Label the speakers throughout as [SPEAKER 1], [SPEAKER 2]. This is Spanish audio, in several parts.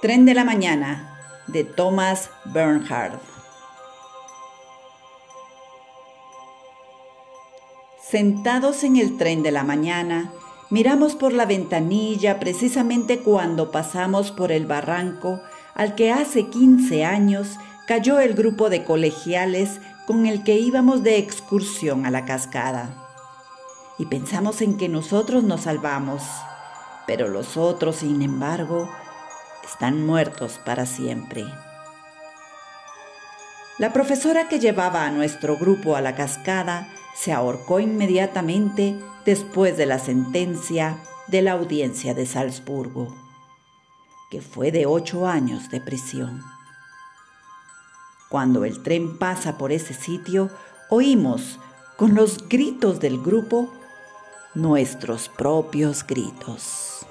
[SPEAKER 1] Tren de la Mañana de Thomas Bernhard. Sentados en el tren de la mañana, miramos por la ventanilla precisamente cuando pasamos por el barranco al que hace 15 años cayó el grupo de colegiales con el que íbamos de excursión a la cascada. Y pensamos en que nosotros nos salvamos, pero los otros, sin embargo, están muertos para siempre. La profesora que llevaba a nuestro grupo a la cascada se ahorcó inmediatamente después de la sentencia de la audiencia de Salzburgo, que fue de ocho años de prisión. Cuando el tren pasa por ese sitio, oímos con los gritos del grupo nuestros propios gritos.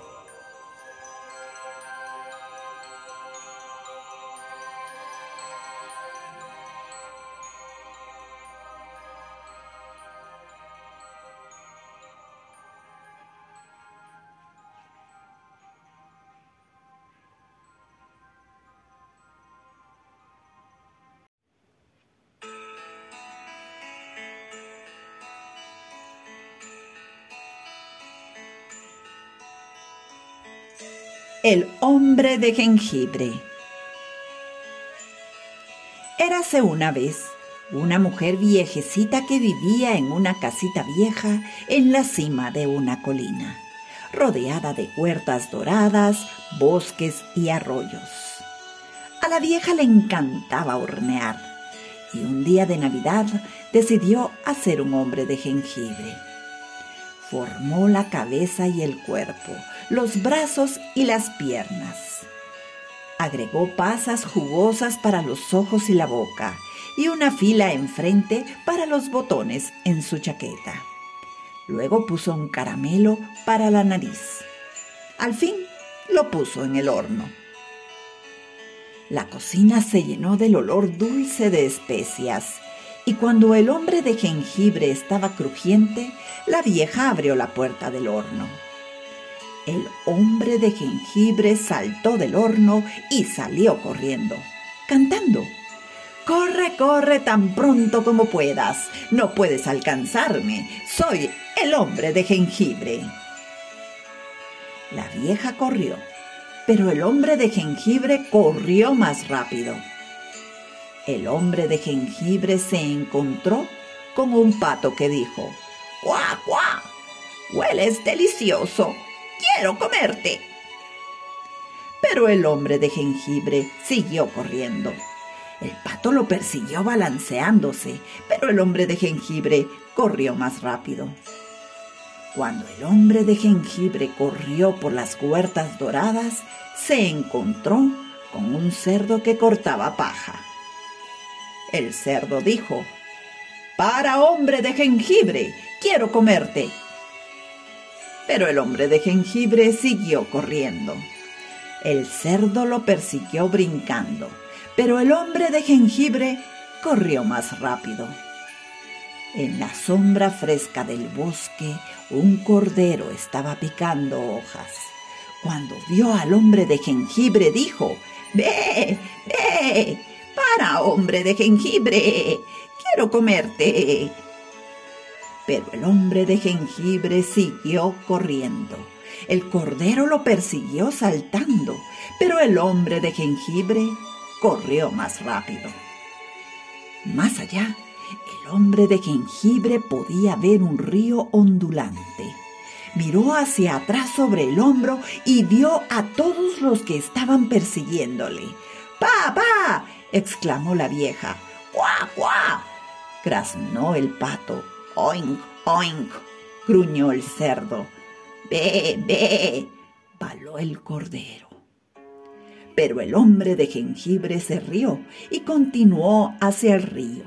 [SPEAKER 1] El hombre de jengibre. Érase una vez una mujer viejecita que vivía en una casita vieja en la cima de una colina, rodeada de huertas doradas, bosques y arroyos. A la vieja le encantaba hornear y un día de Navidad decidió hacer un hombre de jengibre. Formó la cabeza y el cuerpo, los brazos y las piernas. Agregó pasas jugosas para los ojos y la boca y una fila enfrente para los botones en su chaqueta. Luego puso un caramelo para la nariz. Al fin lo puso en el horno. La cocina se llenó del olor dulce de especias y cuando el hombre de jengibre estaba crujiente, la vieja abrió la puerta del horno. El hombre de jengibre saltó del horno y salió corriendo, cantando. Corre, corre tan pronto como puedas. No puedes alcanzarme. Soy el hombre de jengibre. La vieja corrió, pero el hombre de jengibre corrió más rápido. El hombre de jengibre se encontró con un pato que dijo, ¡Cuá, cuá! Hueles delicioso quiero comerte. Pero el hombre de jengibre siguió corriendo. El pato lo persiguió balanceándose, pero el hombre de jengibre corrió más rápido. Cuando el hombre de jengibre corrió por las huertas doradas, se encontró con un cerdo que cortaba paja. El cerdo dijo, Para hombre de jengibre, quiero comerte pero el hombre de jengibre siguió corriendo. El cerdo lo persiguió brincando, pero el hombre de jengibre corrió más rápido. En la sombra fresca del bosque, un cordero estaba picando hojas. Cuando vio al hombre de jengibre, dijo, Ve, ve, para, hombre de jengibre, quiero comerte pero el hombre de jengibre siguió corriendo. El cordero lo persiguió saltando, pero el hombre de jengibre corrió más rápido. Más allá, el hombre de jengibre podía ver un río ondulante. Miró hacia atrás sobre el hombro y vio a todos los que estaban persiguiéndole. ¡Pa, pa! exclamó la vieja. ¡Cuá, cuá! graznó el pato Oink, oink, gruñó el cerdo. Ve, ve, baló el cordero. Pero el hombre de jengibre se rió y continuó hacia el río.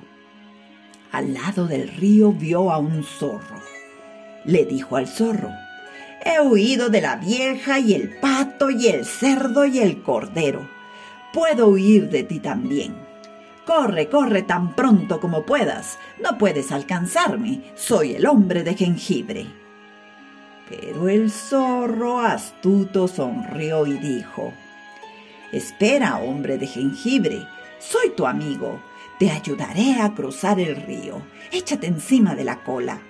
[SPEAKER 1] Al lado del río vio a un zorro. Le dijo al zorro, He huido de la vieja y el pato y el cerdo y el cordero. Puedo huir de ti también. Corre, corre tan pronto como puedas. No puedes alcanzarme. Soy el hombre de jengibre. Pero el zorro astuto sonrió y dijo, Espera, hombre de jengibre, soy tu amigo. Te ayudaré a cruzar el río. Échate encima de la cola.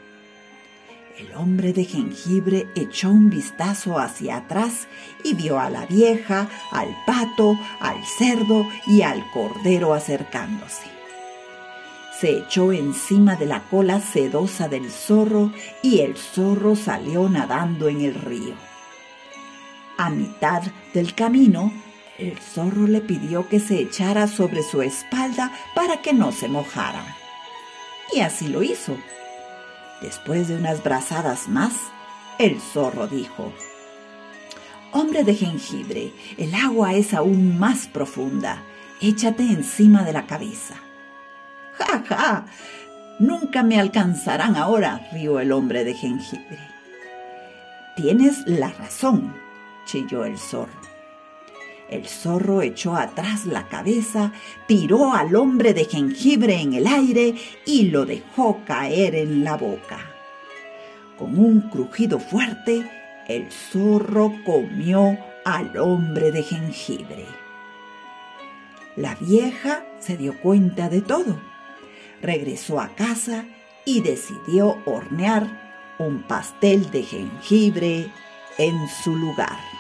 [SPEAKER 1] El hombre de jengibre echó un vistazo hacia atrás y vio a la vieja, al pato, al cerdo y al cordero acercándose. Se echó encima de la cola sedosa del zorro y el zorro salió nadando en el río. A mitad del camino, el zorro le pidió que se echara sobre su espalda para que no se mojara. Y así lo hizo. Después de unas brazadas más, el zorro dijo, Hombre de jengibre, el agua es aún más profunda. Échate encima de la cabeza. ¡Ja, ja! Nunca me alcanzarán ahora, rió el hombre de jengibre. Tienes la razón, chilló el zorro. El zorro echó atrás la cabeza, tiró al hombre de jengibre en el aire y lo dejó caer en la boca. Con un crujido fuerte, el zorro comió al hombre de jengibre. La vieja se dio cuenta de todo. Regresó a casa y decidió hornear un pastel de jengibre en su lugar.